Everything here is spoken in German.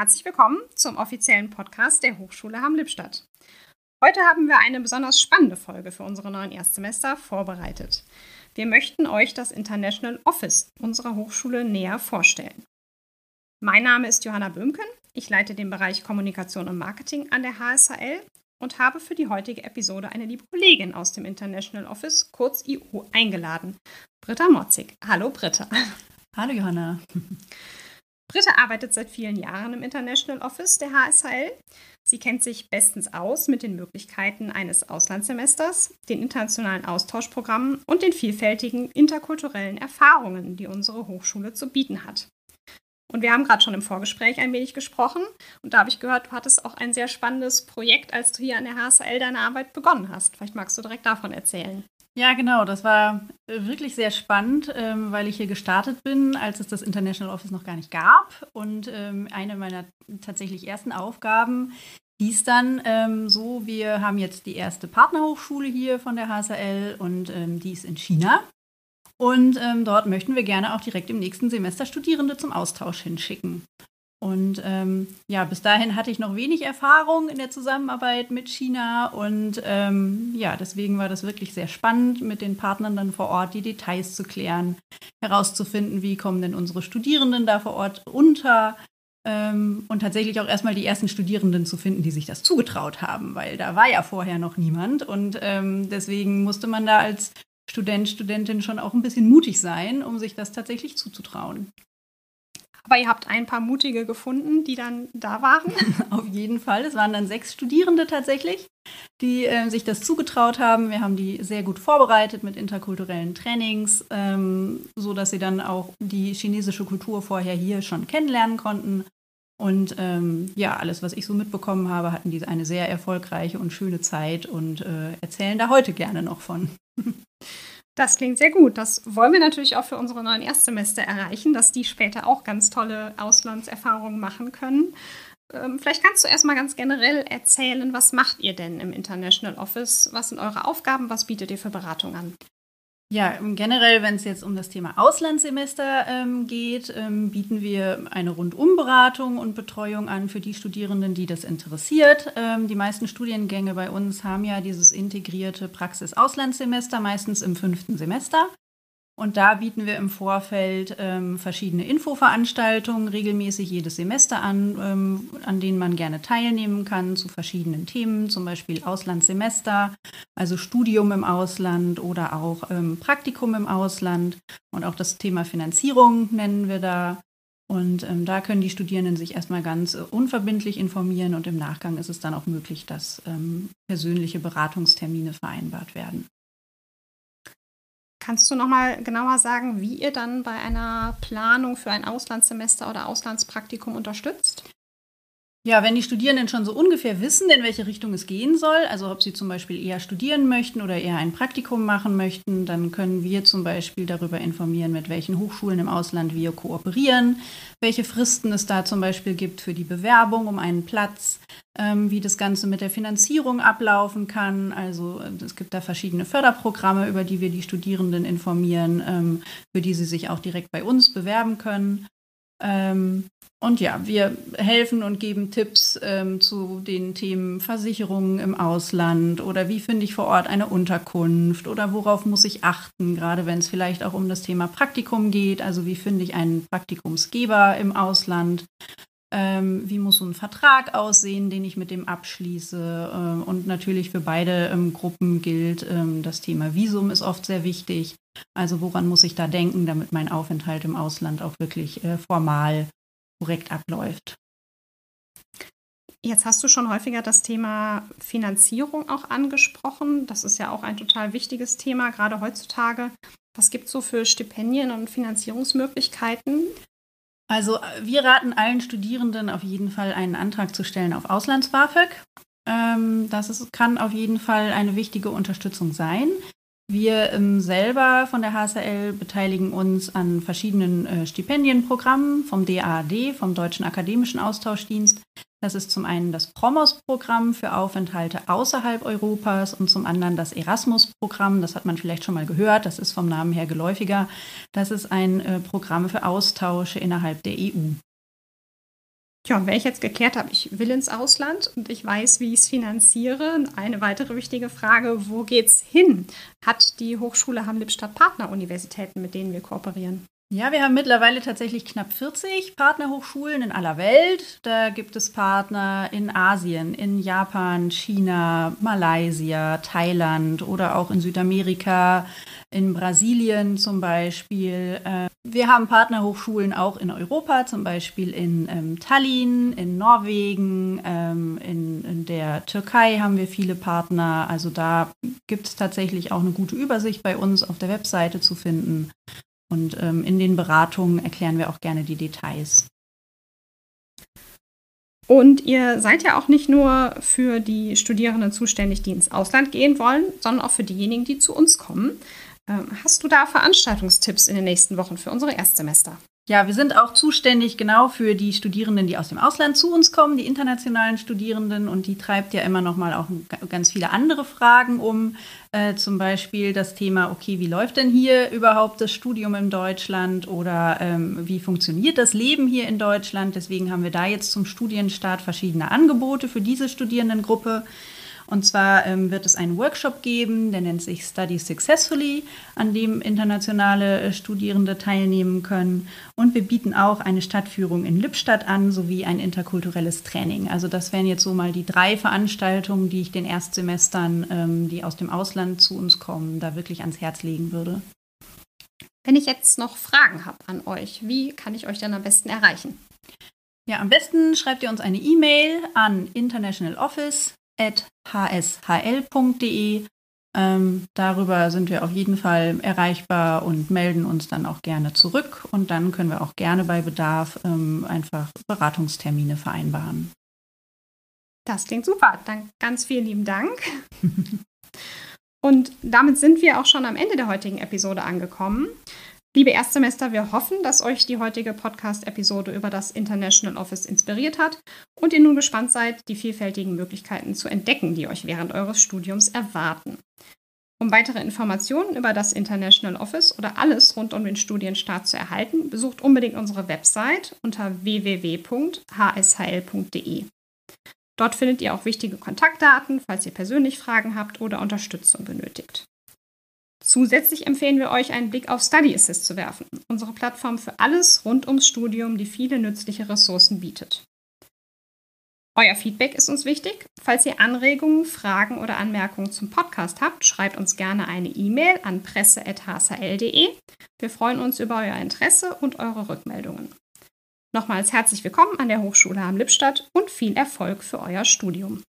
Herzlich willkommen zum offiziellen Podcast der Hochschule Hamm-Lippstadt. Heute haben wir eine besonders spannende Folge für unsere neuen Erstsemester vorbereitet. Wir möchten euch das International Office unserer Hochschule näher vorstellen. Mein Name ist Johanna Böhmken. Ich leite den Bereich Kommunikation und Marketing an der HSHL und habe für die heutige Episode eine liebe Kollegin aus dem International Office, kurz IO, eingeladen. Britta Motzig. Hallo Britta. Hallo Johanna. Britta arbeitet seit vielen Jahren im International Office der HSHL. Sie kennt sich bestens aus mit den Möglichkeiten eines Auslandssemesters, den internationalen Austauschprogrammen und den vielfältigen interkulturellen Erfahrungen, die unsere Hochschule zu bieten hat. Und wir haben gerade schon im Vorgespräch ein wenig gesprochen. Und da habe ich gehört, du hattest auch ein sehr spannendes Projekt, als du hier an der HSL deine Arbeit begonnen hast. Vielleicht magst du direkt davon erzählen. Ja, genau. Das war äh, wirklich sehr spannend, ähm, weil ich hier gestartet bin, als es das International Office noch gar nicht gab. Und ähm, eine meiner tatsächlich ersten Aufgaben hieß dann ähm, so, wir haben jetzt die erste Partnerhochschule hier von der HSL und die ist in China. Und ähm, dort möchten wir gerne auch direkt im nächsten Semester Studierende zum Austausch hinschicken. Und ähm, ja, bis dahin hatte ich noch wenig Erfahrung in der Zusammenarbeit mit China und ähm, ja, deswegen war das wirklich sehr spannend, mit den Partnern dann vor Ort die Details zu klären, herauszufinden, wie kommen denn unsere Studierenden da vor Ort unter ähm, und tatsächlich auch erstmal die ersten Studierenden zu finden, die sich das zugetraut haben, weil da war ja vorher noch niemand und ähm, deswegen musste man da als Student, Studentin schon auch ein bisschen mutig sein, um sich das tatsächlich zuzutrauen. Aber ihr habt ein paar Mutige gefunden, die dann da waren? Auf jeden Fall. Es waren dann sechs Studierende tatsächlich, die äh, sich das zugetraut haben. Wir haben die sehr gut vorbereitet mit interkulturellen Trainings, ähm, so dass sie dann auch die chinesische Kultur vorher hier schon kennenlernen konnten. Und ähm, ja, alles, was ich so mitbekommen habe, hatten die eine sehr erfolgreiche und schöne Zeit und äh, erzählen da heute gerne noch von. Das klingt sehr gut. Das wollen wir natürlich auch für unsere neuen Erstsemester erreichen, dass die später auch ganz tolle Auslandserfahrungen machen können. Ähm, vielleicht kannst du erstmal ganz generell erzählen, was macht ihr denn im International Office? Was sind eure Aufgaben? Was bietet ihr für Beratung an? Ja, generell, wenn es jetzt um das Thema Auslandssemester ähm, geht, ähm, bieten wir eine Rundumberatung und Betreuung an für die Studierenden, die das interessiert. Ähm, die meisten Studiengänge bei uns haben ja dieses integrierte Praxis-Auslandssemester, meistens im fünften Semester. Und da bieten wir im Vorfeld ähm, verschiedene Infoveranstaltungen regelmäßig jedes Semester an, ähm, an denen man gerne teilnehmen kann zu verschiedenen Themen, zum Beispiel Auslandssemester, also Studium im Ausland oder auch ähm, Praktikum im Ausland. Und auch das Thema Finanzierung nennen wir da. Und ähm, da können die Studierenden sich erstmal ganz äh, unverbindlich informieren und im Nachgang ist es dann auch möglich, dass ähm, persönliche Beratungstermine vereinbart werden. Kannst du noch mal genauer sagen, wie ihr dann bei einer Planung für ein Auslandssemester oder Auslandspraktikum unterstützt? Ja, wenn die Studierenden schon so ungefähr wissen, in welche Richtung es gehen soll, also ob sie zum Beispiel eher studieren möchten oder eher ein Praktikum machen möchten, dann können wir zum Beispiel darüber informieren, mit welchen Hochschulen im Ausland wir kooperieren, welche Fristen es da zum Beispiel gibt für die Bewerbung um einen Platz, ähm, wie das Ganze mit der Finanzierung ablaufen kann. Also äh, es gibt da verschiedene Förderprogramme, über die wir die Studierenden informieren, ähm, für die sie sich auch direkt bei uns bewerben können. Ähm, und ja, wir helfen und geben Tipps ähm, zu den Themen Versicherungen im Ausland oder wie finde ich vor Ort eine Unterkunft oder worauf muss ich achten, gerade wenn es vielleicht auch um das Thema Praktikum geht. Also wie finde ich einen Praktikumsgeber im Ausland? Ähm, wie muss so ein Vertrag aussehen, den ich mit dem abschließe? Ähm, und natürlich für beide ähm, Gruppen gilt, ähm, das Thema Visum ist oft sehr wichtig. Also woran muss ich da denken, damit mein Aufenthalt im Ausland auch wirklich äh, formal korrekt abläuft. Jetzt hast du schon häufiger das Thema Finanzierung auch angesprochen. Das ist ja auch ein total wichtiges Thema, gerade heutzutage. Was gibt es so für Stipendien und Finanzierungsmöglichkeiten? Also wir raten allen Studierenden auf jeden Fall einen Antrag zu stellen auf Auslands-BAföG. Ähm, das ist, kann auf jeden Fall eine wichtige Unterstützung sein. Wir ähm, selber von der HSL beteiligen uns an verschiedenen äh, Stipendienprogrammen vom DAAD, vom Deutschen Akademischen Austauschdienst. Das ist zum einen das Promos-Programm für Aufenthalte außerhalb Europas und zum anderen das Erasmus-Programm. Das hat man vielleicht schon mal gehört. Das ist vom Namen her geläufiger. Das ist ein äh, Programm für Austausche innerhalb der EU. Ja, wenn ich jetzt geklärt habe, ich will ins Ausland und ich weiß, wie ich es finanziere, eine weitere wichtige Frage, wo geht's hin? Hat die Hochschule Hamm-Lippstadt Partneruniversitäten, mit denen wir kooperieren? Ja, wir haben mittlerweile tatsächlich knapp 40 Partnerhochschulen in aller Welt. Da gibt es Partner in Asien, in Japan, China, Malaysia, Thailand oder auch in Südamerika, in Brasilien zum Beispiel. Äh, wir haben Partnerhochschulen auch in Europa, zum Beispiel in ähm, Tallinn, in Norwegen, ähm, in der Türkei haben wir viele Partner. Also da gibt es tatsächlich auch eine gute Übersicht bei uns auf der Webseite zu finden. Und ähm, in den Beratungen erklären wir auch gerne die Details. Und ihr seid ja auch nicht nur für die Studierenden zuständig, die ins Ausland gehen wollen, sondern auch für diejenigen, die zu uns kommen. Ähm, hast du da Veranstaltungstipps in den nächsten Wochen für unsere Erstsemester? Ja, wir sind auch zuständig genau für die Studierenden, die aus dem Ausland zu uns kommen, die internationalen Studierenden. Und die treibt ja immer noch mal auch ganz viele andere Fragen um. Äh, zum Beispiel das Thema, okay, wie läuft denn hier überhaupt das Studium in Deutschland oder ähm, wie funktioniert das Leben hier in Deutschland? Deswegen haben wir da jetzt zum Studienstart verschiedene Angebote für diese Studierendengruppe. Und zwar ähm, wird es einen Workshop geben, der nennt sich Study Successfully, an dem internationale äh, Studierende teilnehmen können. Und wir bieten auch eine Stadtführung in Lippstadt an, sowie ein interkulturelles Training. Also das wären jetzt so mal die drei Veranstaltungen, die ich den Erstsemestern, ähm, die aus dem Ausland zu uns kommen, da wirklich ans Herz legen würde. Wenn ich jetzt noch Fragen habe an euch, wie kann ich euch dann am besten erreichen? Ja, am besten schreibt ihr uns eine E-Mail an International Office hshl.de. Ähm, darüber sind wir auf jeden Fall erreichbar und melden uns dann auch gerne zurück. Und dann können wir auch gerne bei Bedarf ähm, einfach Beratungstermine vereinbaren. Das klingt super. Dann ganz vielen lieben Dank. und damit sind wir auch schon am Ende der heutigen Episode angekommen. Liebe Erstsemester, wir hoffen, dass euch die heutige Podcast-Episode über das International Office inspiriert hat und ihr nun gespannt seid, die vielfältigen Möglichkeiten zu entdecken, die euch während eures Studiums erwarten. Um weitere Informationen über das International Office oder alles rund um den Studienstart zu erhalten, besucht unbedingt unsere Website unter www.hshl.de. Dort findet ihr auch wichtige Kontaktdaten, falls ihr persönlich Fragen habt oder Unterstützung benötigt. Zusätzlich empfehlen wir euch, einen Blick auf Study Assist zu werfen, unsere Plattform für alles rund ums Studium, die viele nützliche Ressourcen bietet. Euer Feedback ist uns wichtig. Falls ihr Anregungen, Fragen oder Anmerkungen zum Podcast habt, schreibt uns gerne eine E-Mail an presse.hsl.de. Wir freuen uns über euer Interesse und eure Rückmeldungen. Nochmals herzlich willkommen an der Hochschule am Lippstadt und viel Erfolg für euer Studium.